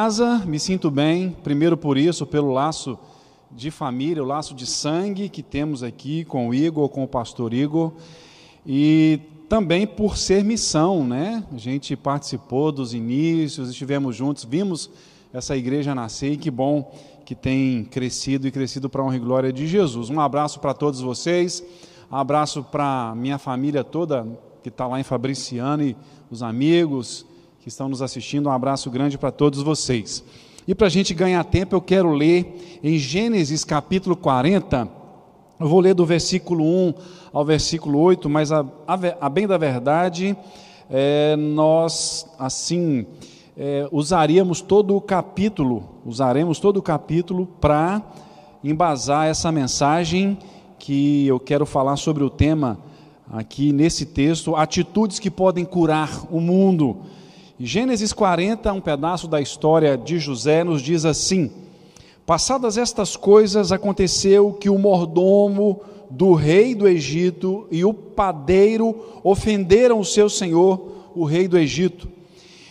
casa, me sinto bem, primeiro por isso, pelo laço de família, o laço de sangue que temos aqui com o Igor, com o pastor Igor, e também por ser missão, né? A gente participou dos inícios, estivemos juntos, vimos essa igreja nascer e que bom que tem crescido e crescido para a honra e glória de Jesus. Um abraço para todos vocês, um abraço para minha família toda que está lá em Fabriciano e os amigos, que estão nos assistindo. Um abraço grande para todos vocês. E para a gente ganhar tempo, eu quero ler em Gênesis capítulo 40. Eu vou ler do versículo 1 ao versículo 8, mas a, a, a bem da verdade, é, nós assim é, usaríamos todo o capítulo, usaremos todo o capítulo para embasar essa mensagem que eu quero falar sobre o tema aqui nesse texto, atitudes que podem curar o mundo. Gênesis 40, um pedaço da história de José, nos diz assim: Passadas estas coisas, aconteceu que o mordomo do rei do Egito e o padeiro ofenderam o seu senhor, o rei do Egito.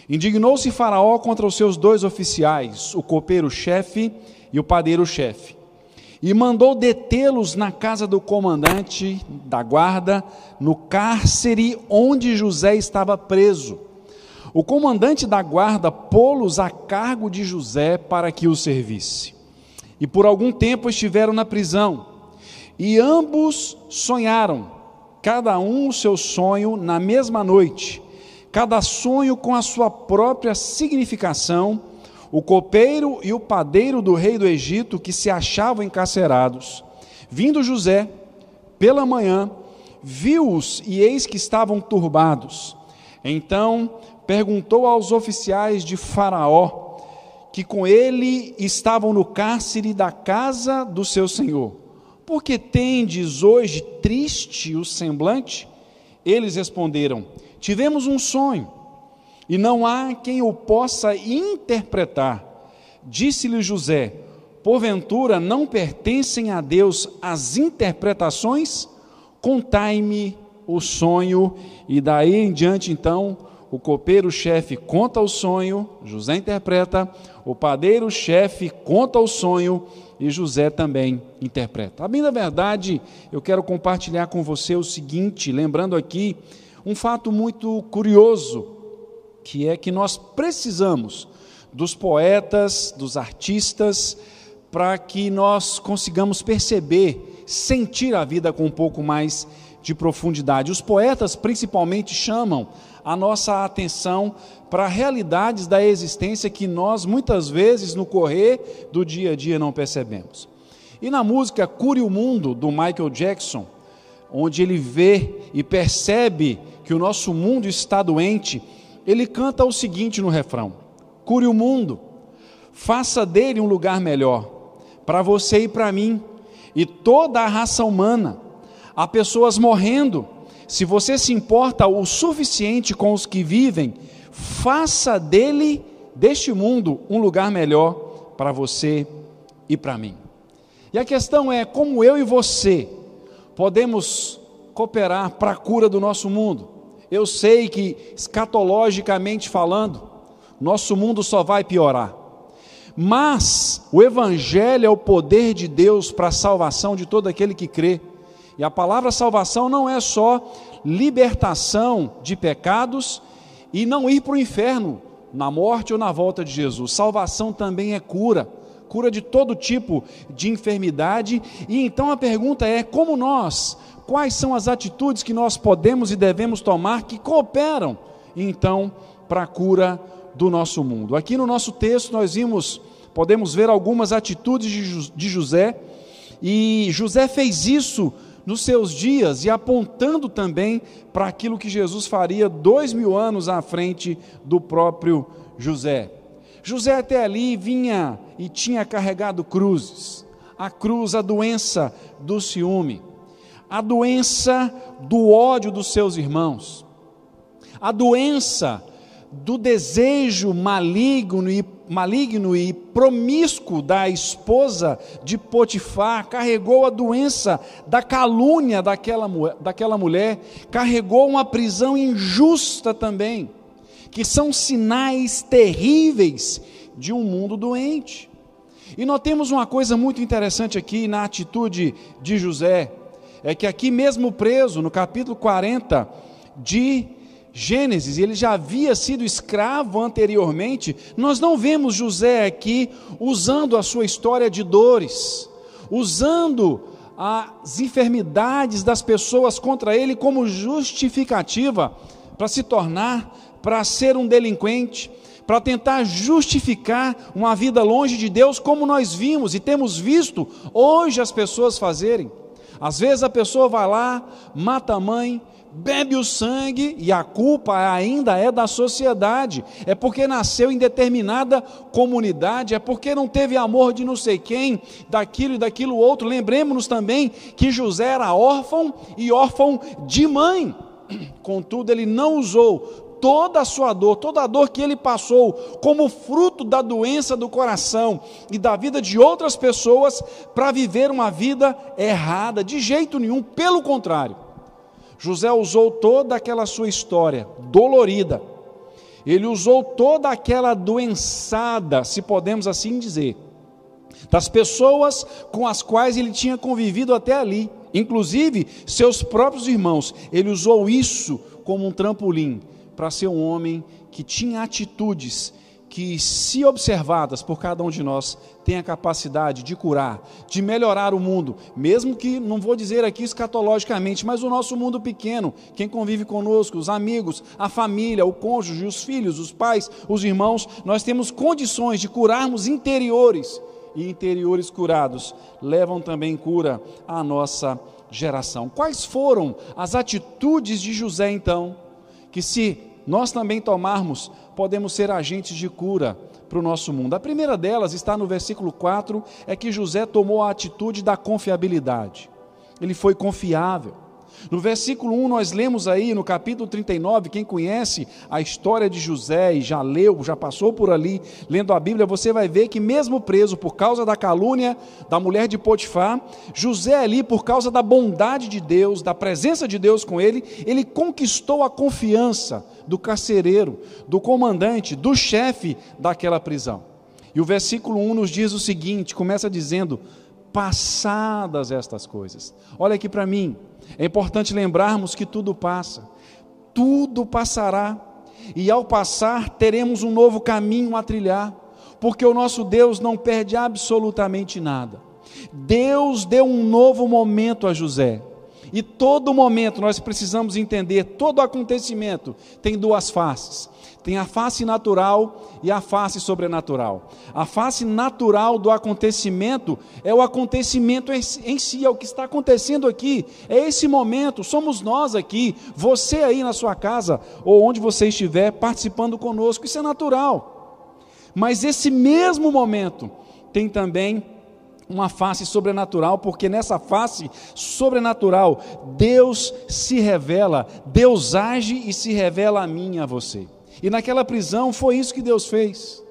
Indignou-se Faraó contra os seus dois oficiais, o copeiro-chefe e o padeiro-chefe, e mandou detê-los na casa do comandante da guarda, no cárcere onde José estava preso. O comandante da guarda pô-los a cargo de José para que o servisse. E por algum tempo estiveram na prisão. E ambos sonharam, cada um o seu sonho na mesma noite, cada sonho com a sua própria significação. O copeiro e o padeiro do rei do Egito, que se achavam encarcerados, vindo José pela manhã, viu-os e eis que estavam turbados. Então perguntou aos oficiais de Faraó, que com ele estavam no cárcere da casa do seu senhor: Por que tendes hoje triste o semblante? Eles responderam: Tivemos um sonho, e não há quem o possa interpretar. Disse-lhe José: Porventura não pertencem a Deus as interpretações? Contai-me o sonho, e daí em diante então o copeiro-chefe conta o sonho, José interpreta, o padeiro-chefe conta o sonho e José também interpreta. A bem da verdade, eu quero compartilhar com você o seguinte, lembrando aqui um fato muito curioso, que é que nós precisamos dos poetas, dos artistas, para que nós consigamos perceber, sentir a vida com um pouco mais de profundidade. Os poetas principalmente chamam a nossa atenção para realidades da existência que nós muitas vezes no correr do dia a dia não percebemos. E na música Cure o Mundo do Michael Jackson, onde ele vê e percebe que o nosso mundo está doente, ele canta o seguinte no refrão: Cure o mundo, faça dele um lugar melhor para você e para mim e toda a raça humana. Há pessoas morrendo se você se importa o suficiente com os que vivem, faça dele, deste mundo, um lugar melhor para você e para mim. E a questão é como eu e você podemos cooperar para a cura do nosso mundo. Eu sei que, escatologicamente falando, nosso mundo só vai piorar. Mas o Evangelho é o poder de Deus para a salvação de todo aquele que crê. E a palavra salvação não é só libertação de pecados e não ir para o inferno na morte ou na volta de Jesus. Salvação também é cura, cura de todo tipo de enfermidade. E então a pergunta é: como nós, quais são as atitudes que nós podemos e devemos tomar que cooperam então para a cura do nosso mundo? Aqui no nosso texto nós vimos, podemos ver algumas atitudes de José, e José fez isso nos seus dias e apontando também para aquilo que Jesus faria dois mil anos à frente do próprio José. José até ali vinha e tinha carregado cruzes, a cruz, a doença do ciúme, a doença do ódio dos seus irmãos, a doença do desejo maligno e maligno e promíscuo da esposa de Potifar, carregou a doença da calúnia daquela, daquela mulher, carregou uma prisão injusta também, que são sinais terríveis de um mundo doente. E nós temos uma coisa muito interessante aqui na atitude de José, é que aqui mesmo preso, no capítulo 40 de Gênesis, ele já havia sido escravo anteriormente, nós não vemos José aqui usando a sua história de dores, usando as enfermidades das pessoas contra ele como justificativa para se tornar, para ser um delinquente, para tentar justificar uma vida longe de Deus, como nós vimos e temos visto hoje as pessoas fazerem. Às vezes a pessoa vai lá, mata a mãe, bebe o sangue e a culpa ainda é da sociedade. É porque nasceu em determinada comunidade, é porque não teve amor de não sei quem, daquilo e daquilo outro. Lembremos-nos também que José era órfão e órfão de mãe. Contudo, ele não usou toda a sua dor, toda a dor que ele passou, como fruto da doença do coração e da vida de outras pessoas, para viver uma vida errada, de jeito nenhum, pelo contrário. José usou toda aquela sua história dolorida, ele usou toda aquela doençada, se podemos assim dizer, das pessoas com as quais ele tinha convivido até ali, inclusive seus próprios irmãos, ele usou isso como um trampolim para ser um homem que tinha atitudes que, se observadas por cada um de nós, tem a capacidade de curar, de melhorar o mundo, mesmo que, não vou dizer aqui escatologicamente, mas o nosso mundo pequeno, quem convive conosco, os amigos, a família, o cônjuge, os filhos, os pais, os irmãos, nós temos condições de curarmos interiores, e interiores curados levam também cura à nossa geração. Quais foram as atitudes de José então, que se nós também tomarmos, podemos ser agentes de cura para o nosso mundo. A primeira delas está no versículo 4, é que José tomou a atitude da confiabilidade. Ele foi confiável. No versículo 1, nós lemos aí, no capítulo 39, quem conhece a história de José e já leu, já passou por ali, lendo a Bíblia, você vai ver que, mesmo preso por causa da calúnia da mulher de Potifar, José, ali, por causa da bondade de Deus, da presença de Deus com ele, ele conquistou a confiança do carcereiro, do comandante, do chefe daquela prisão. E o versículo 1 nos diz o seguinte: começa dizendo, passadas estas coisas. Olha aqui para mim, é importante lembrarmos que tudo passa, tudo passará, e ao passar teremos um novo caminho a trilhar, porque o nosso Deus não perde absolutamente nada. Deus deu um novo momento a José. E todo momento nós precisamos entender, todo acontecimento tem duas faces. Tem a face natural e a face sobrenatural. A face natural do acontecimento é o acontecimento em si, é o que está acontecendo aqui. É esse momento, somos nós aqui, você aí na sua casa ou onde você estiver participando conosco, isso é natural. Mas esse mesmo momento tem também uma face sobrenatural, porque nessa face sobrenatural Deus se revela, Deus age e se revela a mim e a você. E naquela prisão foi isso que Deus fez.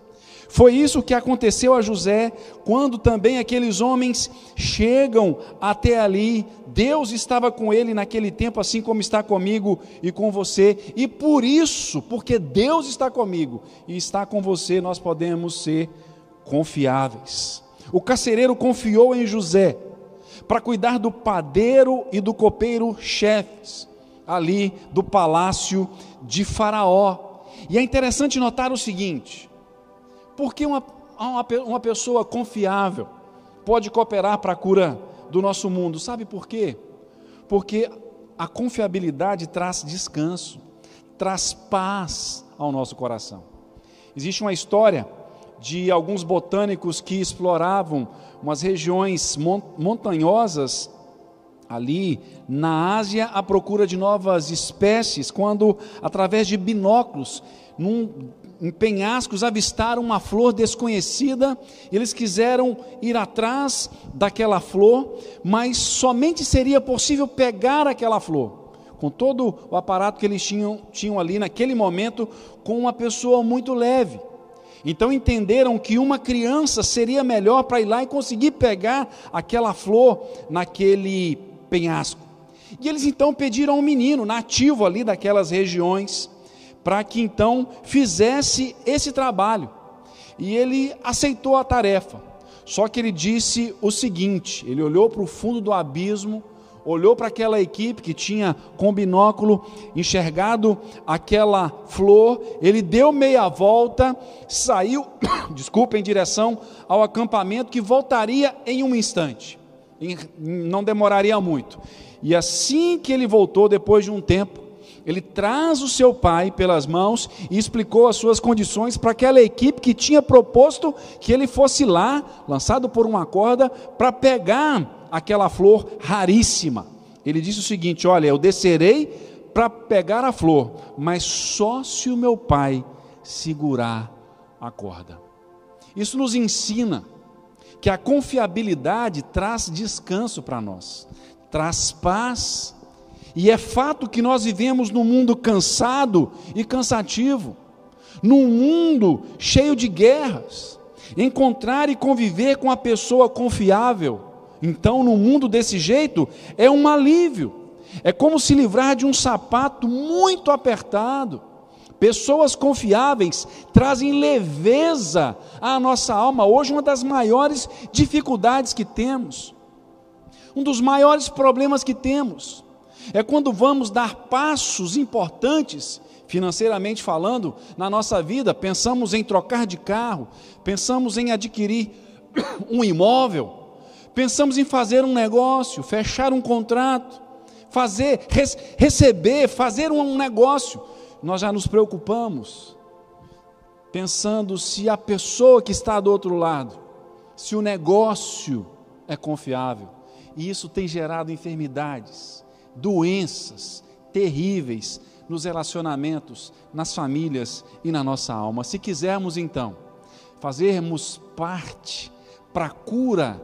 Foi isso que aconteceu a José, quando também aqueles homens chegam até ali. Deus estava com ele naquele tempo, assim como está comigo e com você, e por isso, porque Deus está comigo e está com você, nós podemos ser confiáveis. O carcereiro confiou em José para cuidar do padeiro e do copeiro chefes, ali do palácio de Faraó. E é interessante notar o seguinte: porque uma, uma, uma pessoa confiável pode cooperar para a cura do nosso mundo? Sabe por quê? Porque a confiabilidade traz descanso, traz paz ao nosso coração. Existe uma história de alguns botânicos que exploravam umas regiões montanhosas ali na Ásia à procura de novas espécies, quando através de binóculos, num, em penhascos, avistaram uma flor desconhecida, eles quiseram ir atrás daquela flor, mas somente seria possível pegar aquela flor, com todo o aparato que eles tinham, tinham ali naquele momento, com uma pessoa muito leve. Então entenderam que uma criança seria melhor para ir lá e conseguir pegar aquela flor naquele penhasco. E eles então pediram a um menino nativo ali daquelas regiões para que então fizesse esse trabalho. e ele aceitou a tarefa. Só que ele disse o seguinte: ele olhou para o fundo do abismo, olhou para aquela equipe que tinha com binóculo enxergado aquela flor, ele deu meia volta, saiu, desculpa, em direção ao acampamento que voltaria em um instante, não demoraria muito. E assim que ele voltou, depois de um tempo, ele traz o seu pai pelas mãos e explicou as suas condições para aquela equipe que tinha proposto que ele fosse lá, lançado por uma corda, para pegar aquela flor raríssima. Ele disse o seguinte: Olha, eu descerei para pegar a flor, mas só se o meu pai segurar a corda. Isso nos ensina que a confiabilidade traz descanso para nós, traz paz e é fato que nós vivemos num mundo cansado e cansativo, num mundo cheio de guerras. Encontrar e conviver com a pessoa confiável, então, num mundo desse jeito, é um alívio. É como se livrar de um sapato muito apertado. Pessoas confiáveis trazem leveza à nossa alma. Hoje, uma das maiores dificuldades que temos, um dos maiores problemas que temos, é quando vamos dar passos importantes, financeiramente falando, na nossa vida, pensamos em trocar de carro, pensamos em adquirir um imóvel, pensamos em fazer um negócio, fechar um contrato, fazer, receber, fazer um negócio. Nós já nos preocupamos, pensando se a pessoa que está do outro lado, se o negócio é confiável. E isso tem gerado enfermidades doenças terríveis nos relacionamentos, nas famílias e na nossa alma. Se quisermos então fazermos parte para a cura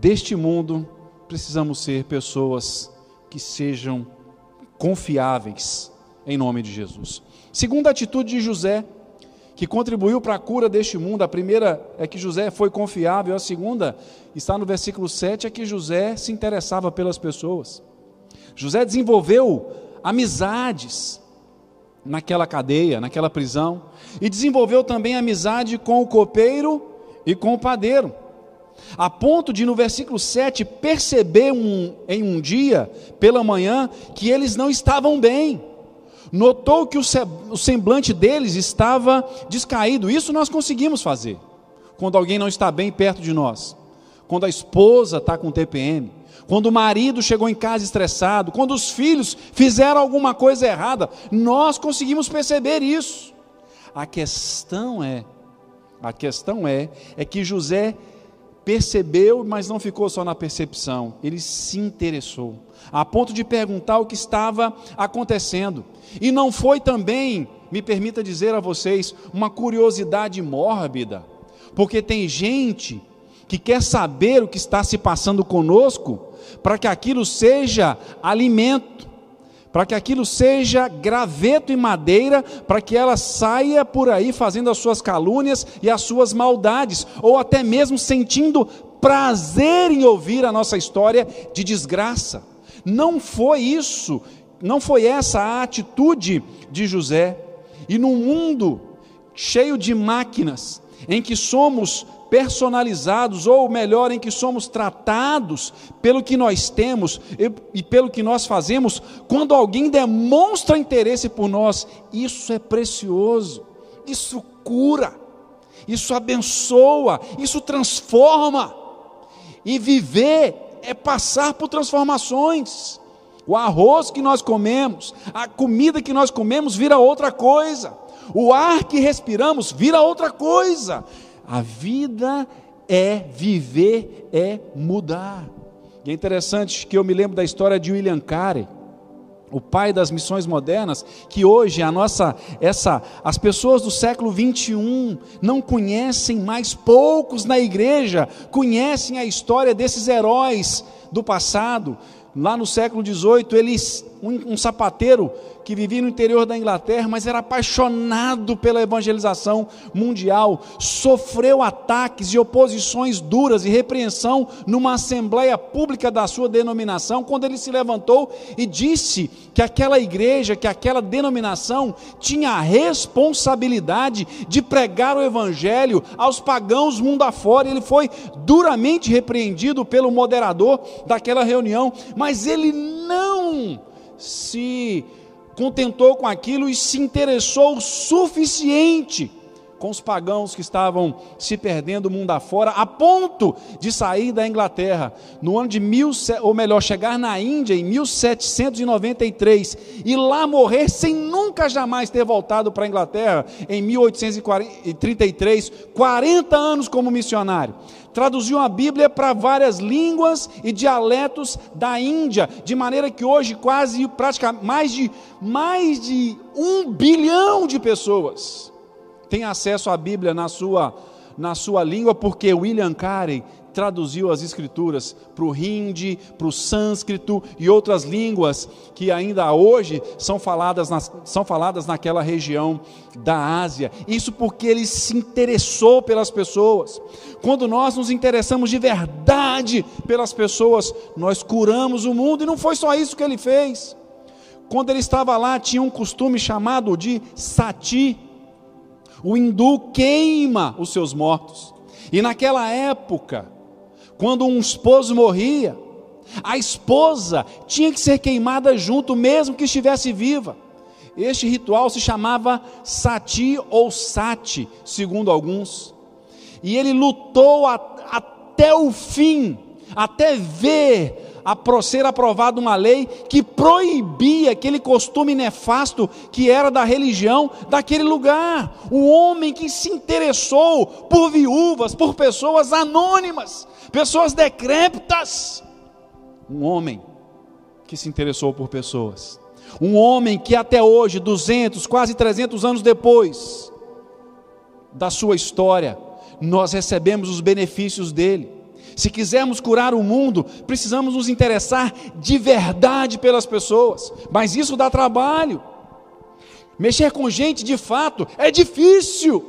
deste mundo, precisamos ser pessoas que sejam confiáveis em nome de Jesus. Segunda atitude de José, que contribuiu para a cura deste mundo, a primeira é que José foi confiável, a segunda está no versículo 7, é que José se interessava pelas pessoas. José desenvolveu amizades naquela cadeia, naquela prisão, e desenvolveu também amizade com o copeiro e com o padeiro. A ponto de, no versículo 7, perceber um, em um dia, pela manhã, que eles não estavam bem. Notou que o semblante deles estava descaído. Isso nós conseguimos fazer quando alguém não está bem perto de nós. Quando a esposa está com TPM, quando o marido chegou em casa estressado, quando os filhos fizeram alguma coisa errada, nós conseguimos perceber isso. A questão é, a questão é, é que José percebeu, mas não ficou só na percepção, ele se interessou, a ponto de perguntar o que estava acontecendo. E não foi também, me permita dizer a vocês, uma curiosidade mórbida, porque tem gente que quer saber o que está se passando conosco, para que aquilo seja alimento, para que aquilo seja graveto e madeira, para que ela saia por aí fazendo as suas calúnias e as suas maldades, ou até mesmo sentindo prazer em ouvir a nossa história de desgraça. Não foi isso, não foi essa a atitude de José. E num mundo cheio de máquinas, em que somos personalizados, ou melhor, em que somos tratados pelo que nós temos e, pelo que nós fazemos, quando alguém demonstra interesse por nós, isso é precioso, isso cura, isso abençoa, isso transforma. E viver é passar por transformações. O arroz que nós comemos, a comida que nós comemos vira outra coisa. O ar que respiramos vira outra coisa. A vida é viver, é mudar. E é interessante que eu me lembro da história de William Carey, o pai das missões modernas, que hoje a nossa essa as pessoas do século 21 não conhecem mais poucos na igreja conhecem a história desses heróis do passado. Lá no século 18 eles um, um, sapateiro que vivia no interior da Inglaterra, mas era apaixonado pela evangelização mundial, sofreu ataques e oposições duras e repreensão numa assembleia pública da sua denominação, quando ele se levantou e disse que aquela igreja, que aquela denominação tinha a responsabilidade de pregar o evangelho aos pagãos mundo afora. Ele foi duramente repreendido pelo moderador daquela reunião, mas ele não se contentou com aquilo e se interessou o suficiente com os pagãos que estavam se perdendo mundo afora, a ponto de sair da Inglaterra. No ano de mil, ou melhor, chegar na Índia em 1793 e lá morrer sem nunca jamais ter voltado para a Inglaterra em 1833, 40 anos como missionário traduziu a Bíblia para várias línguas e dialetos da Índia, de maneira que hoje quase praticamente mais de mais de um bilhão de pessoas tem acesso à Bíblia na sua, na sua língua, porque William Carey traduziu as escrituras para o hindi, para o sânscrito e outras línguas que ainda hoje são faladas, nas, são faladas naquela região da Ásia. Isso porque ele se interessou pelas pessoas. Quando nós nos interessamos de verdade pelas pessoas, nós curamos o mundo, e não foi só isso que ele fez. Quando ele estava lá, tinha um costume chamado de sati, o hindu queima os seus mortos. E naquela época, quando um esposo morria, a esposa tinha que ser queimada junto, mesmo que estivesse viva. Este ritual se chamava sati ou sati, segundo alguns. E ele lutou a, até o fim, até ver a ser aprovada uma lei que proibia aquele costume nefasto que era da religião daquele lugar. O homem que se interessou por viúvas, por pessoas anônimas, pessoas decrépitas. Um homem que se interessou por pessoas. Um homem que até hoje, 200, quase 300 anos depois da sua história, nós recebemos os benefícios dele se quisermos curar o mundo, precisamos nos interessar de verdade pelas pessoas, mas isso dá trabalho. Mexer com gente de fato é difícil.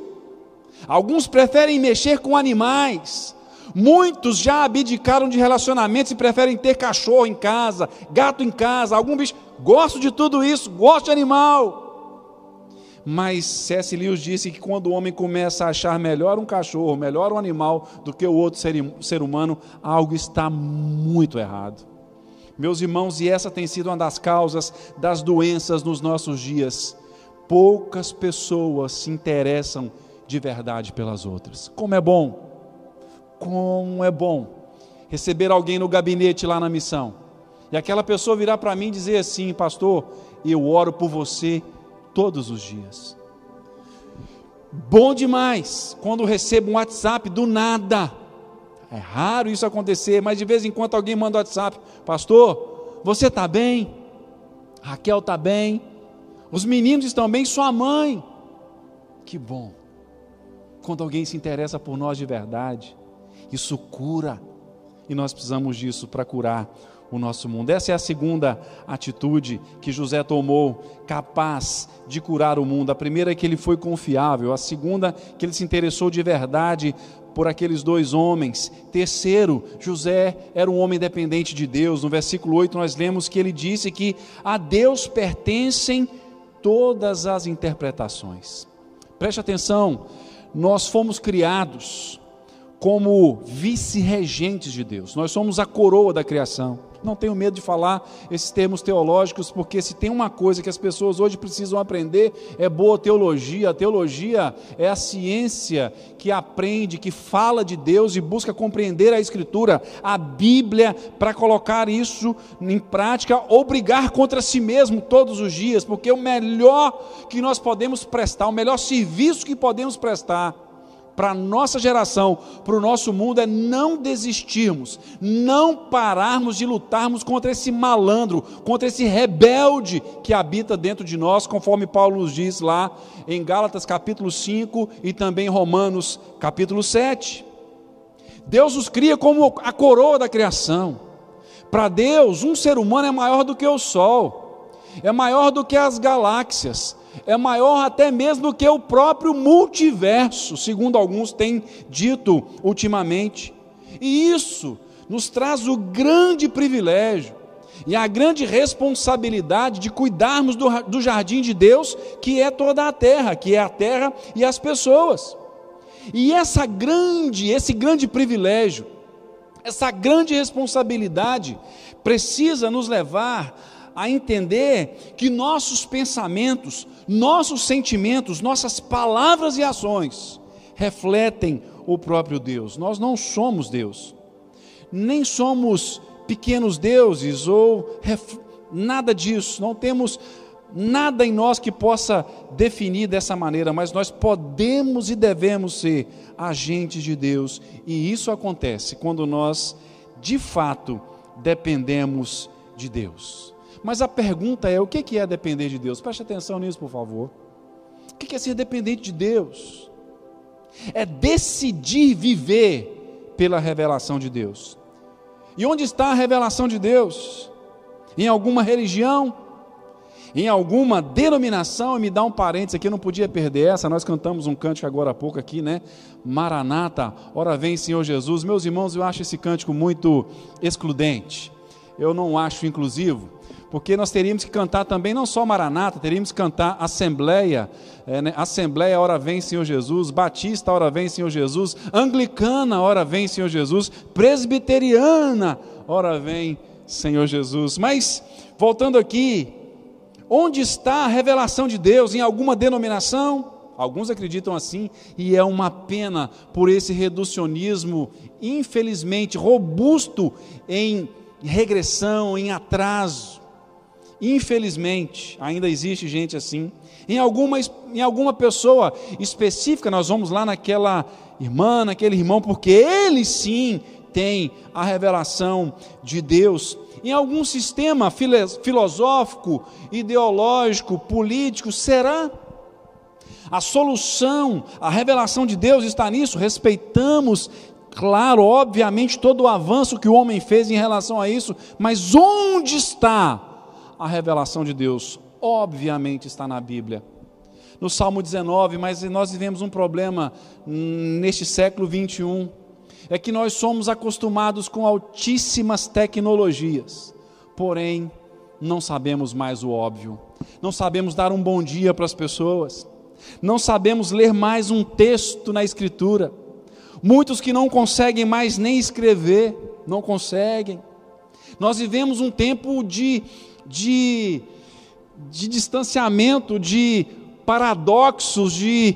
Alguns preferem mexer com animais. Muitos já abdicaram de relacionamentos e preferem ter cachorro em casa, gato em casa, algum bicho. Gosto de tudo isso, gosto de animal. Mas C.S. Lewis disse que quando o homem começa a achar melhor um cachorro, melhor um animal do que o outro ser, ser humano, algo está muito errado. Meus irmãos, e essa tem sido uma das causas das doenças nos nossos dias. Poucas pessoas se interessam de verdade pelas outras. Como é bom, como é bom receber alguém no gabinete lá na missão. E aquela pessoa virar para mim e dizer assim, pastor, eu oro por você todos os dias. Bom demais quando recebo um WhatsApp do nada. É raro isso acontecer, mas de vez em quando alguém manda um WhatsApp: Pastor, você está bem? Raquel está bem? Os meninos estão bem? Sua mãe? Que bom. Quando alguém se interessa por nós de verdade, isso cura. E nós precisamos disso para curar o nosso mundo. Essa é a segunda atitude que José tomou, capaz de curar o mundo. A primeira é que ele foi confiável, a segunda, que ele se interessou de verdade por aqueles dois homens. Terceiro, José era um homem dependente de Deus. No versículo 8 nós lemos que ele disse que a Deus pertencem todas as interpretações. Preste atenção, nós fomos criados como vice-regentes de Deus. Nós somos a coroa da criação. Não tenho medo de falar esses termos teológicos, porque se tem uma coisa que as pessoas hoje precisam aprender, é boa teologia. A teologia é a ciência que aprende, que fala de Deus e busca compreender a Escritura, a Bíblia, para colocar isso em prática ou brigar contra si mesmo todos os dias, porque o melhor que nós podemos prestar, o melhor serviço que podemos prestar, para a nossa geração, para o nosso mundo, é não desistirmos, não pararmos de lutarmos contra esse malandro, contra esse rebelde que habita dentro de nós, conforme Paulo nos diz lá em Gálatas capítulo 5 e também Romanos capítulo 7. Deus nos cria como a coroa da criação. Para Deus, um ser humano é maior do que o sol. é maior do que as galáxias, é maior até mesmo do que o próprio multiverso, segundo alguns têm dito ultimamente. E isso nos traz o grande privilégio e a grande responsabilidade de cuidarmos do, do jardim de Deus, que é toda a terra, que é a terra e as pessoas. E essa grande, esse grande privilégio, essa grande responsabilidade precisa nos levar a entender que nossos pensamentos, nossos sentimentos, nossas palavras e ações refletem o próprio Deus. Nós não somos Deus, nem somos pequenos deuses ou nada disso, não temos nada em nós que possa definir dessa maneira, mas nós podemos e devemos ser agentes de Deus, e isso acontece quando nós, de fato, dependemos de Deus. Mas a pergunta é: o que é depender de Deus? Preste atenção nisso, por favor. O que é ser dependente de Deus? É decidir viver pela revelação de Deus. E onde está a revelação de Deus? Em alguma religião? Em alguma denominação? E me dá um parênteses aqui, eu não podia perder essa. Nós cantamos um cântico agora há pouco aqui, né? Maranata, ora vem Senhor Jesus. Meus irmãos, eu acho esse cântico muito excludente. Eu não acho inclusivo porque nós teríamos que cantar também não só Maranata, teríamos que cantar Assembleia, é, né? Assembleia, hora vem Senhor Jesus, Batista, hora vem Senhor Jesus, Anglicana, hora vem Senhor Jesus, Presbiteriana, hora vem Senhor Jesus. Mas, voltando aqui, onde está a revelação de Deus? Em alguma denominação? Alguns acreditam assim, e é uma pena por esse reducionismo, infelizmente, robusto em regressão, em atraso. Infelizmente, ainda existe gente assim. Em alguma, em alguma pessoa específica, nós vamos lá naquela irmã, naquele irmão, porque ele sim tem a revelação de Deus. Em algum sistema filosófico, ideológico, político, será? A solução, a revelação de Deus está nisso. Respeitamos, claro, obviamente, todo o avanço que o homem fez em relação a isso, mas onde está a revelação de Deus, obviamente está na Bíblia. No Salmo 19, mas nós vivemos um problema neste século 21, é que nós somos acostumados com altíssimas tecnologias, porém não sabemos mais o óbvio, não sabemos dar um bom dia para as pessoas, não sabemos ler mais um texto na Escritura. Muitos que não conseguem mais nem escrever, não conseguem. Nós vivemos um tempo de de, de distanciamento, de paradoxos, de,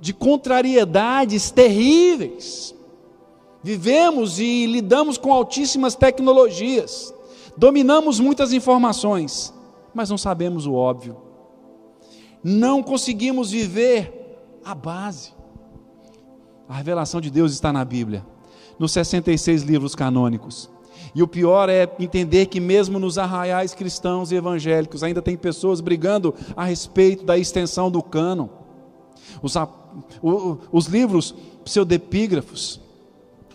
de contrariedades terríveis. Vivemos e lidamos com altíssimas tecnologias, dominamos muitas informações, mas não sabemos o óbvio. Não conseguimos viver a base. A revelação de Deus está na Bíblia, nos 66 livros canônicos. E o pior é entender que, mesmo nos arraiais cristãos e evangélicos, ainda tem pessoas brigando a respeito da extensão do cânon. Os, os livros pseudepígrafos,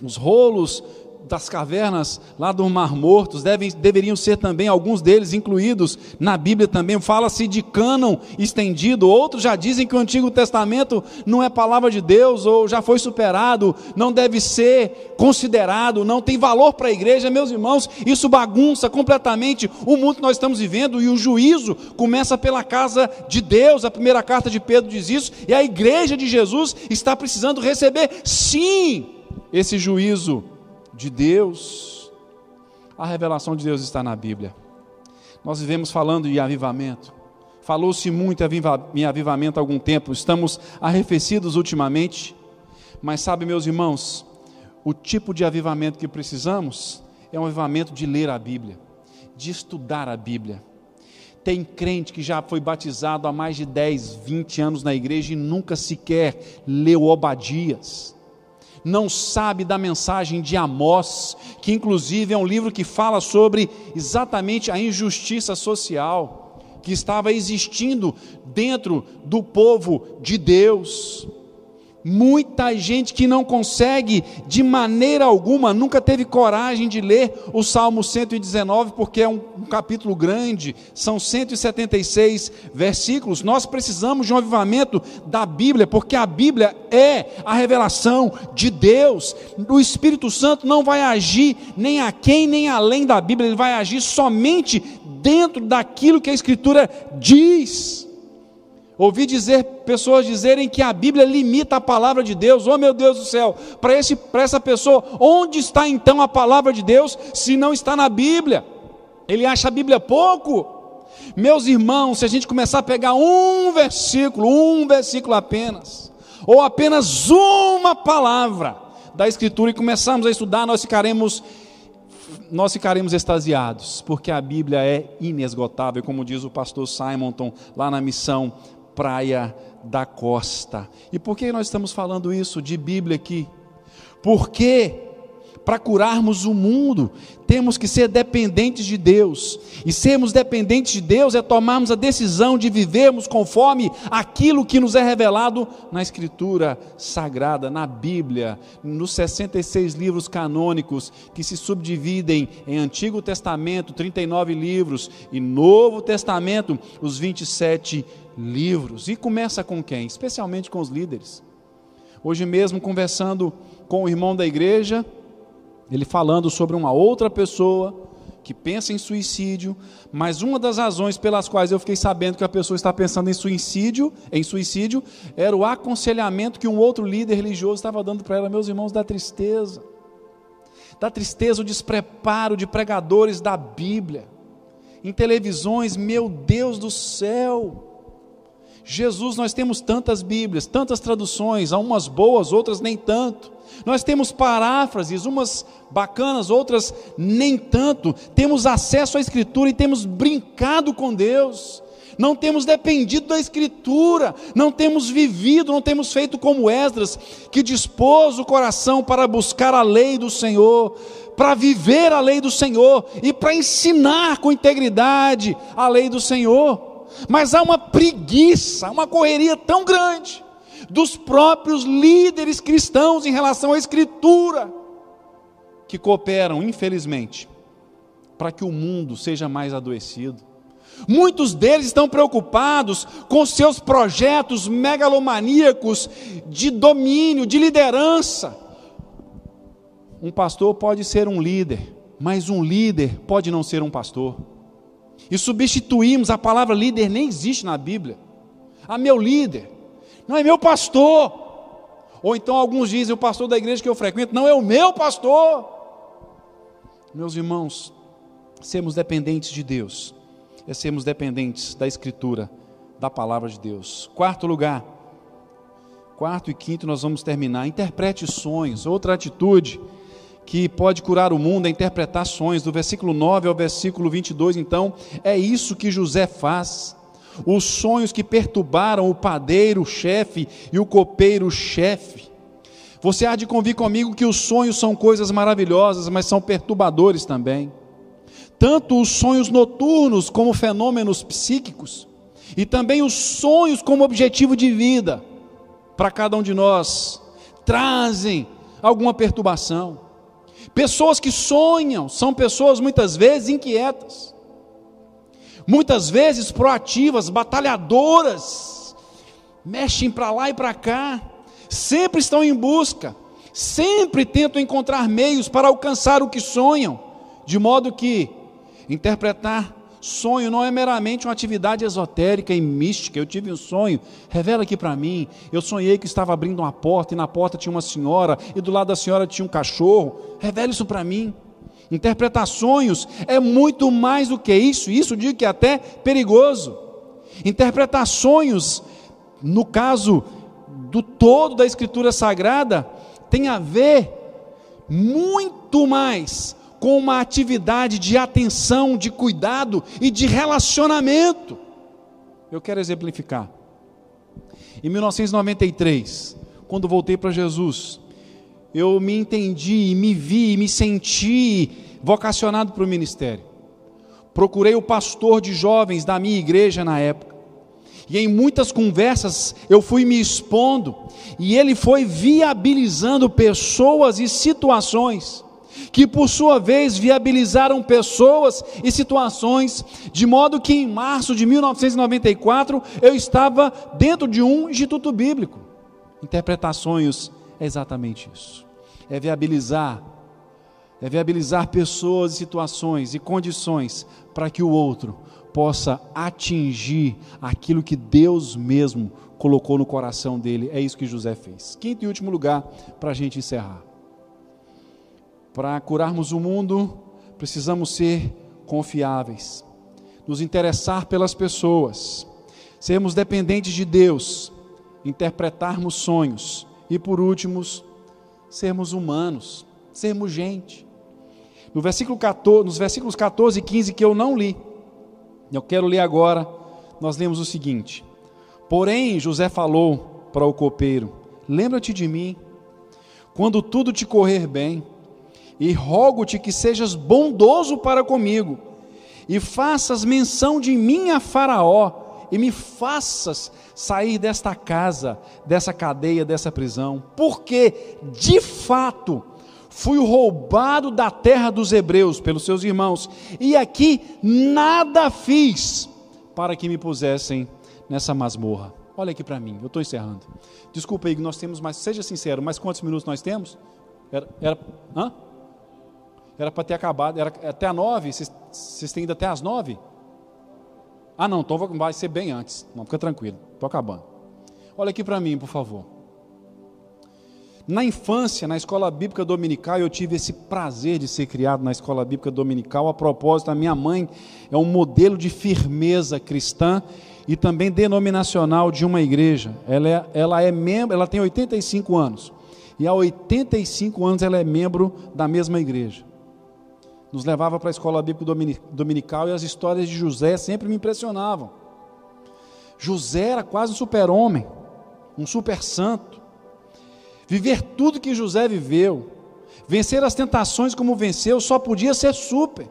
os rolos das cavernas lá do Mar Morto, devem, deveriam ser também, alguns deles incluídos na Bíblia também. Fala-se de cânon estendido, outros já dizem que o Antigo Testamento não é palavra de Deus ou já foi superado, não deve ser considerado, não tem valor para a igreja. Meus irmãos, isso bagunça completamente o mundo que nós estamos vivendo e o juízo começa pela casa de Deus. A primeira carta de Pedro diz isso, e a igreja de Jesus está precisando receber, sim, esse juízo de Deus, a revelação de Deus está na Bíblia. Nós vivemos falando de avivamento. Falou-se muito em avivamento há algum tempo, estamos arrefecidos ultimamente, mas sabe, meus irmãos, o tipo de avivamento que precisamos é um avivamento de ler a Bíblia, de estudar a Bíblia. Tem crente que já foi batizado há mais de 10, 20 anos na igreja e nunca sequer leu Obadias não sabe da mensagem de Amós, que inclusive é um livro que fala sobre exatamente a injustiça social que estava existindo dentro do povo de Deus. Muita gente que não consegue, de maneira alguma, nunca teve coragem de ler o Salmo 119, porque é um, um, capítulo grande, são 176 versículos. Nós precisamos de um avivamento da Bíblia, porque a Bíblia é a revelação de Deus. O Espírito Santo não vai agir nem a quem nem além da Bíblia, ele vai agir somente dentro daquilo que a Escritura diz. Ouvi dizer pessoas dizerem que a Bíblia limita a palavra de Deus. Oh meu Deus do céu, para esse para essa pessoa, onde está então a palavra de Deus se não está na Bíblia? Ele acha a Bíblia pouco? Meus irmãos, se a gente começar a pegar um versículo, um versículo apenas, ou apenas uma palavra da Escritura e começarmos a estudar, nós ficaremos nós ficaremos extasiados, porque a Bíblia é inesgotável, como diz o pastor Simonton lá na missão Praia da Costa. E por que nós estamos falando isso de Bíblia aqui? Porque para curarmos o mundo, temos que ser dependentes de Deus. E sermos dependentes de Deus é tomarmos a decisão de vivermos conforme aquilo que nos é revelado na Escritura Sagrada, na Bíblia, nos 66 livros canônicos que se subdividem em Antigo Testamento, 39 livros, e Novo Testamento, os 27 livros. E começa com quem? Especialmente com os líderes. Hoje mesmo, conversando com o irmão da igreja, ele falando sobre uma outra pessoa que pensa em suicídio, mas uma das razões pelas quais eu fiquei sabendo que a pessoa está pensando em suicídio, em suicídio, era o aconselhamento que um outro líder religioso estava dando para ela, meus irmãos, da tristeza. Da tristeza, o despreparo de pregadores da Bíblia. Em televisões, meu Deus do céu. Jesus, nós temos tantas Bíblias, tantas traduções, umas boas, outras nem tanto. Nós temos paráfrases, umas bacanas, outras nem tanto. Temos acesso à Escritura e temos brincado com Deus. Não temos dependido da Escritura, não temos vivido, não temos feito como Esdras, que dispôs o coração para buscar a lei do Senhor, para viver a lei do Senhor e para ensinar com integridade a lei do Senhor. Mas há uma preguiça, uma correria tão grande dos próprios líderes cristãos em relação à Escritura, que cooperam, infelizmente, para que o mundo seja mais adoecido. Muitos deles estão preocupados com seus projetos megalomaníacos de domínio, de liderança. Um pastor pode ser um líder, mas um líder pode não ser um pastor. E substituímos a palavra líder, nem existe na Bíblia. A ah, meu líder não é meu pastor. Ou então alguns dizem, o pastor da igreja que eu frequento, não é o meu pastor. Meus irmãos, sermos dependentes de Deus, é sermos dependentes da Escritura, da palavra de Deus. Quarto lugar, quarto e quinto nós vamos terminar. Interprete sonhos, outra atitude que pode curar o mundo é interpretar sonhos. Do versículo 9 ao versículo 22, então, é isso que José faz os sonhos que perturbaram o padeiro-chefe e o copeiro-chefe. Você há de convir comigo que os sonhos são coisas maravilhosas, mas são perturbadores também. Tanto os sonhos noturnos como fenômenos psíquicos, e também os sonhos como objetivo de vida, para cada um de nós, trazem alguma perturbação. Pessoas que sonham são pessoas muitas vezes inquietas muitas vezes proativas, batalhadoras, mexem para lá e para cá, sempre estão em busca, sempre tentam encontrar meios para alcançar o que sonham, de modo que interpretar sonho não é meramente uma atividade esotérica e mística. Eu tive um sonho, revela aqui para mim. Eu sonhei que estava abrindo uma porta e na porta tinha uma senhora e do lado da senhora tinha um cachorro. Revela isso para mim. Interpretar sonhos é muito mais do que isso, isso digo que é até perigoso. Interpretar sonhos, no caso do todo da Escritura Sagrada, tem a ver muito mais com uma atividade de atenção, de cuidado e de relacionamento. Eu quero exemplificar. Em 1993, quando voltei para Jesus, eu me entendi, me vi, me senti vocacionado para o ministério. Procurei o pastor de jovens da minha igreja na época. E em muitas conversas eu fui me expondo, e ele foi viabilizando pessoas e situações, que por sua vez viabilizaram pessoas e situações, de modo que em março de 1994 eu estava dentro de um instituto bíblico. Interpretar sonhos é exatamente isso. É viabilizar, é viabilizar pessoas situações e condições para que o outro possa atingir aquilo que Deus mesmo colocou no coração dele. É isso que José fez. Quinto e último lugar para a gente encerrar. Para curarmos o mundo, precisamos ser confiáveis, nos interessar pelas pessoas, sermos dependentes de Deus, interpretarmos sonhos e, por último, sermos humanos, sermos gente. No versículo 14, nos versículos 14 e 15 que eu não li, eu quero ler agora, nós lemos o seguinte: Porém, José falou para o copeiro: Lembra-te de mim, quando tudo te correr bem, e rogo-te que sejas bondoso para comigo, e faças menção de mim a Faraó, e me faças sair desta casa, dessa cadeia, dessa prisão, porque de fato fui roubado da terra dos hebreus pelos seus irmãos, e aqui nada fiz para que me pusessem nessa masmorra. Olha aqui para mim, eu estou encerrando. Desculpa aí, nós temos mais, seja sincero, mas quantos minutos nós temos? Era, era, hã? Era para ter acabado, era até a nove, vocês, vocês têm ido até as nove? Ah não, então vai ser bem antes, não, fica tranquilo, estou acabando. Olha aqui para mim, por favor. Na infância, na escola bíblica dominical, eu tive esse prazer de ser criado na escola bíblica dominical. A propósito, a minha mãe é um modelo de firmeza cristã e também denominacional de uma igreja. Ela é, ela é membro, ela tem 85 anos. E há 85 anos ela é membro da mesma igreja. Nos levava para a escola bíblica dominical e as histórias de José sempre me impressionavam. José era quase um super-homem, um super-santo Viver tudo que José viveu, vencer as tentações como venceu, só podia ser super.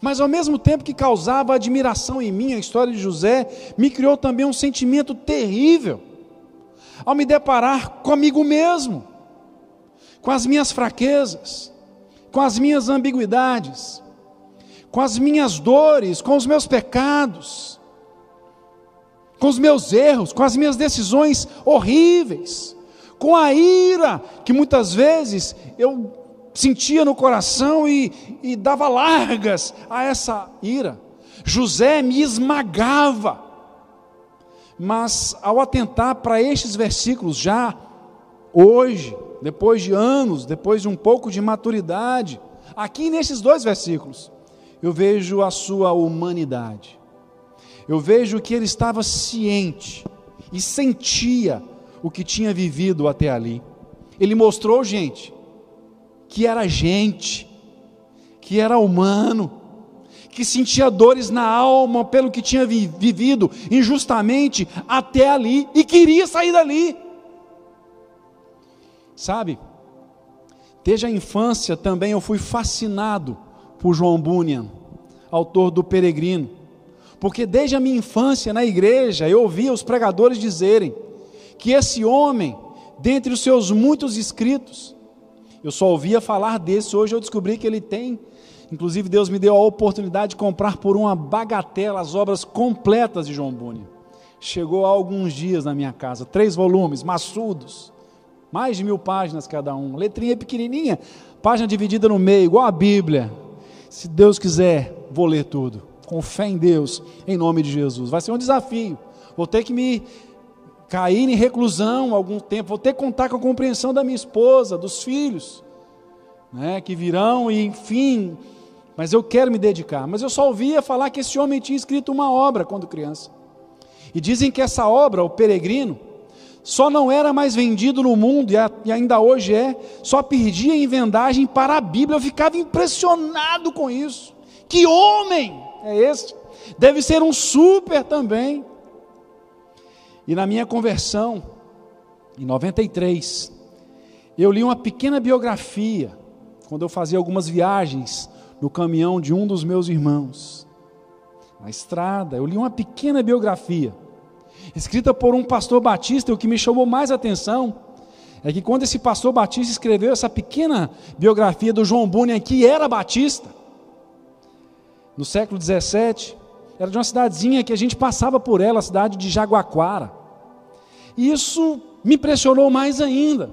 Mas ao mesmo tempo que causava admiração em mim, a história de José me criou também um sentimento terrível, ao me deparar comigo mesmo, com as minhas fraquezas, com as minhas ambiguidades, com as minhas dores, com os meus pecados, com os meus erros, com as minhas decisões horríveis com a ira que muitas vezes eu sentia no coração e, e dava largas a essa ira. José me esmagava. Mas ao atentar para estes versículos, já hoje, depois de anos, depois de um pouco de maturidade, aqui nesses dois versículos, eu vejo a sua humanidade. Eu vejo que ele estava ciente e sentia o que tinha vivido até ali. Ele mostrou, gente, que era gente, que era humano, que sentia dores na alma pelo que tinha vivido injustamente até ali e queria sair dali. Sabe? Desde a infância também eu fui fascinado por João Bunyan, autor do Peregrino, porque desde a minha infância na igreja eu ouvia os pregadores dizerem que esse homem, dentre os seus muitos escritos, eu só ouvia falar desse, hoje eu descobri que ele tem, inclusive Deus me deu a oportunidade de comprar por uma bagatela as obras completas de João Bunyan. Chegou há alguns dias na minha casa, três volumes, maçudos, mais de mil páginas cada um, letrinha pequenininha, página dividida no meio, igual a Bíblia. Se Deus quiser, vou ler tudo, com fé em Deus, em nome de Jesus. Vai ser um desafio, vou ter que me cair em reclusão algum tempo, vou ter que contar com a compreensão da minha esposa, dos filhos, né, que virão e enfim, mas eu quero me dedicar. Mas eu só ouvia falar que esse homem tinha escrito uma obra quando criança. E dizem que essa obra, o Peregrino, só não era mais vendido no mundo, e ainda hoje é, só perdia em vendagem para a Bíblia. Eu ficava impressionado com isso. Que homem é esse? Deve ser um super também. E na minha conversão, em 93, eu li uma pequena biografia, quando eu fazia algumas viagens no caminhão de um dos meus irmãos. Na estrada, eu li uma pequena biografia escrita por um pastor batista, o que me chamou mais atenção é que quando esse pastor batista escreveu essa pequena biografia do João Bunyan, que era batista, no século 17, era de uma cidadezinha que a gente passava por ela, a cidade de Jaguaquara. E isso me impressionou mais ainda,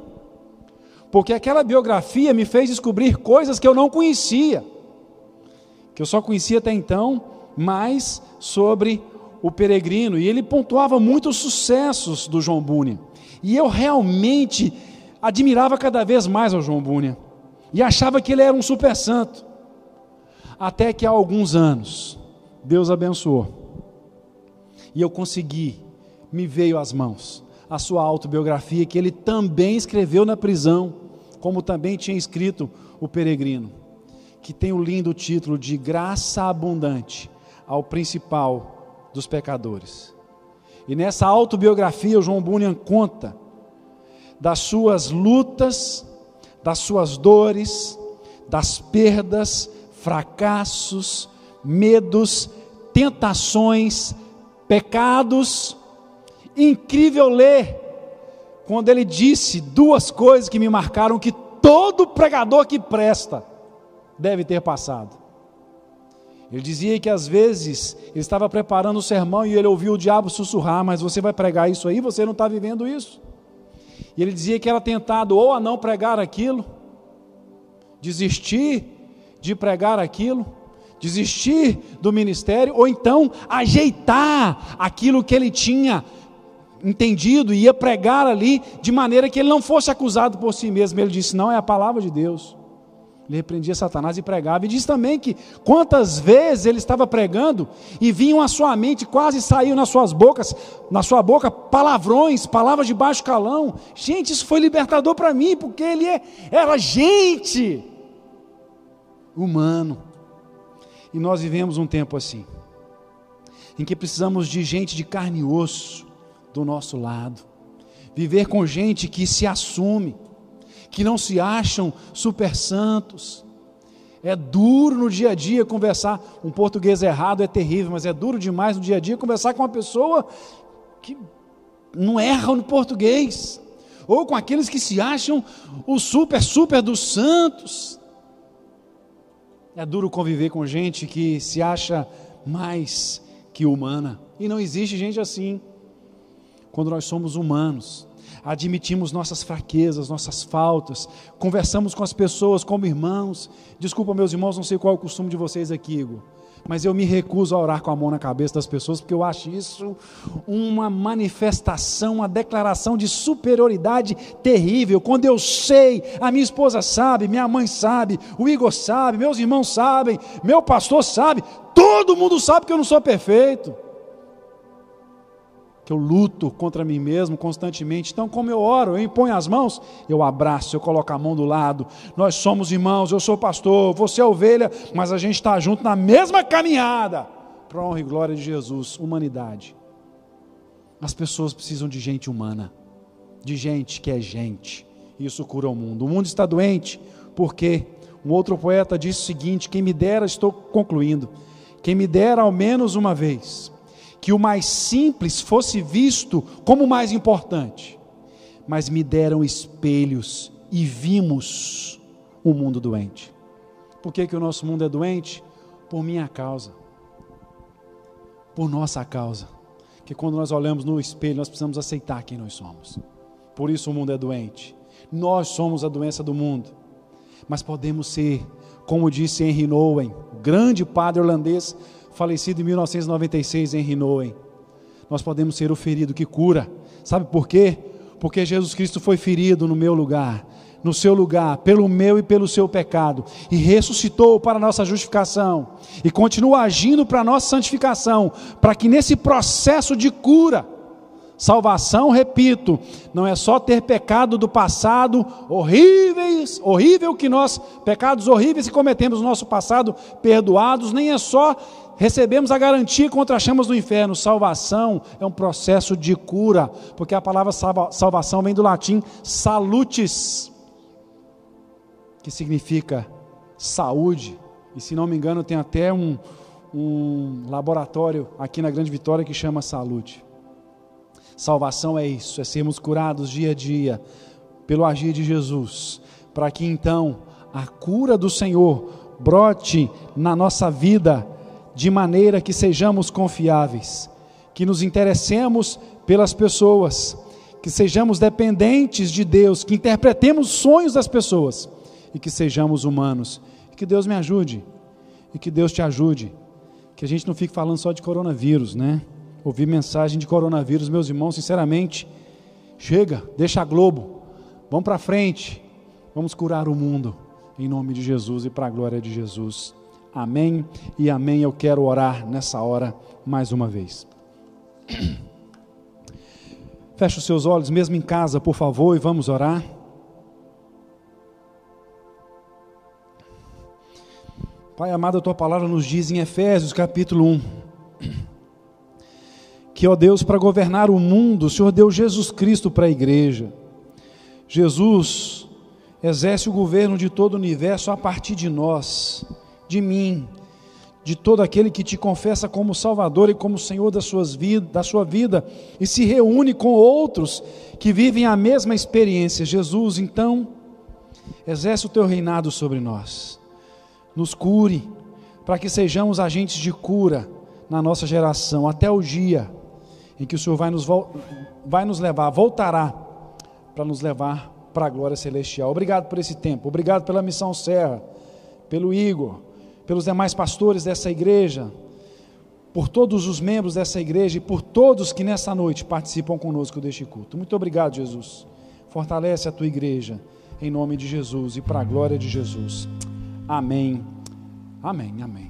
porque aquela biografia me fez descobrir coisas que eu não conhecia, que eu só conhecia até então, mais sobre o peregrino, e ele pontuava muitos sucessos do João Bunyan. E eu realmente admirava cada vez mais o João Bunyan, e achava que ele era um super santo. Até que há alguns anos, Deus abençoou, e eu consegui, me veio às mãos, a sua autobiografia, que ele também escreveu na prisão, como também tinha escrito o peregrino, que tem o lindo título de Graça Abundante ao Principal dos Pecadores. E nessa autobiografia, o João Bunyan conta das suas lutas, das suas dores, das perdas, fracassos, medos, tentações, pecados. Incrível ler quando ele disse duas coisas que me marcaram que todo pregador que presta deve ter passado. Ele dizia que às vezes ele estava preparando o sermão e ele ouviu o diabo sussurrar, mas você vai pregar isso aí, você não está vivendo isso. E ele dizia que era tentado ou a não pregar aquilo, desistir de pregar aquilo, desistir do ministério, ou então ajeitar aquilo que ele tinha entendido e ia pregar ali, de maneira que ele não fosse acusado por si mesmo. Ele disse: Não, é a palavra de Deus. Ele repreendia Satanás e pregava. E diz também que quantas vezes ele estava pregando e vinham à sua mente, quase saíam nas suas bocas, na sua boca, palavrões, palavras de baixo calão. Gente, isso foi libertador para mim, porque ele é, era gente humano. E nós vivemos um tempo assim, em que precisamos de gente de carne e osso do nosso lado, viver com gente que se assume que não se acham super santos. É duro no dia a dia conversar, um português errado é terrível, mas é duro demais no dia a dia conversar com uma pessoa que não erra no português, ou com aqueles que se acham o super, super dos santos. É duro conviver com gente que se acha mais que humana, e não existe gente assim. Quando nós somos humanos, admitimos nossas fraquezas, nossas faltas, conversamos com as pessoas como irmãos. Desculpa, meus irmãos, não sei qual é o costume de vocês aqui, Igor, mas eu me recuso a orar com a mão na cabeça das pessoas, porque eu acho isso uma manifestação, uma declaração de superioridade terrível. Quando eu sei, a minha esposa sabe, minha mãe sabe, o Igor sabe, meus irmãos sabem, meu pastor sabe, todo mundo sabe que eu não sou perfeito que eu luto contra mim mesmo constantemente. Então, como eu oro, eu imponho as mãos, eu abraço, eu coloco a mão do lado. Nós somos irmãos, eu sou pastor, você é ovelha, mas a gente está junto na mesma caminhada. Para honra e glória de Jesus, humanidade. As pessoas precisam de gente humana, de gente que é gente. Isso cura o mundo. O mundo está doente porque um outro poeta disse o seguinte: quem me dera, estou concluindo, quem me dera ao menos uma vez que o mais simples fosse visto como o mais importante, mas me deram espelhos e vimos o mundo doente. Por que, que o nosso mundo é doente? Por minha causa, por nossa causa. Que quando nós olhamos no espelho, nós precisamos aceitar quem nós somos. Por isso o mundo é doente. Nós somos a doença do mundo. Mas podemos ser, como disse Henry Nowen, grande padre holandês, falecido em 1996 em Rinoen. Nós podemos ser o ferido que cura. Sabe por quê? Porque Jesus Cristo foi ferido no meu lugar, no seu lugar, pelo meu e pelo seu pecado, e ressuscitou para nossa justificação, e continua agindo para nossa santificação, para que nesse processo de cura, Salvação, repito, não é só ter pecado do passado horríveis, horrível que nós, pecados horríveis que cometemos no nosso passado, perdoados, nem é só recebemos a garantia contra as chamas do inferno. Salvação é um processo de cura, porque a palavra salvação vem do latim salutis, que significa saúde. E se não me engano, tem até um, um laboratório aqui na Grande Vitória que chama saúde. Salvação é isso, é sermos curados dia a dia pelo agir de Jesus, para que então a cura do Senhor brote na nossa vida de maneira que sejamos confiáveis, que nos interessemos pelas pessoas, que sejamos dependentes de Deus, que interpretemos sonhos das pessoas e que sejamos humanos. Que Deus me ajude e que Deus te ajude. Que a gente não fique falando só de coronavírus, né? Ouvir mensagem de coronavírus, meus irmãos, sinceramente, chega, deixa a Globo, vamos para frente, vamos curar o mundo, em nome de Jesus e para a glória de Jesus. Amém e amém. Eu quero orar nessa hora mais uma vez. Feche os seus olhos, mesmo em casa, por favor, e vamos orar. Pai amado, a tua palavra nos diz em Efésios capítulo 1 que, ó Deus, para governar o mundo, o Senhor deu Jesus Cristo para a igreja. Jesus exerce o governo de todo o universo a partir de nós, de mim, de todo aquele que te confessa como Salvador e como Senhor suas vidas, da sua vida e se reúne com outros que vivem a mesma experiência. Jesus, então, exerce o teu reinado sobre nós. Nos cure, para que sejamos agentes de cura na nossa geração, até o dia em que o Senhor vai nos, vai nos levar, voltará para nos levar para a glória celestial. Obrigado por esse tempo, obrigado pela missão Serra, pelo Igor, pelos demais pastores dessa igreja, por todos os membros dessa igreja e por todos que nessa noite participam conosco deste culto. Muito obrigado, Jesus. Fortalece a tua igreja, em nome de Jesus e para a glória de Jesus. Amém. Amém. Amém.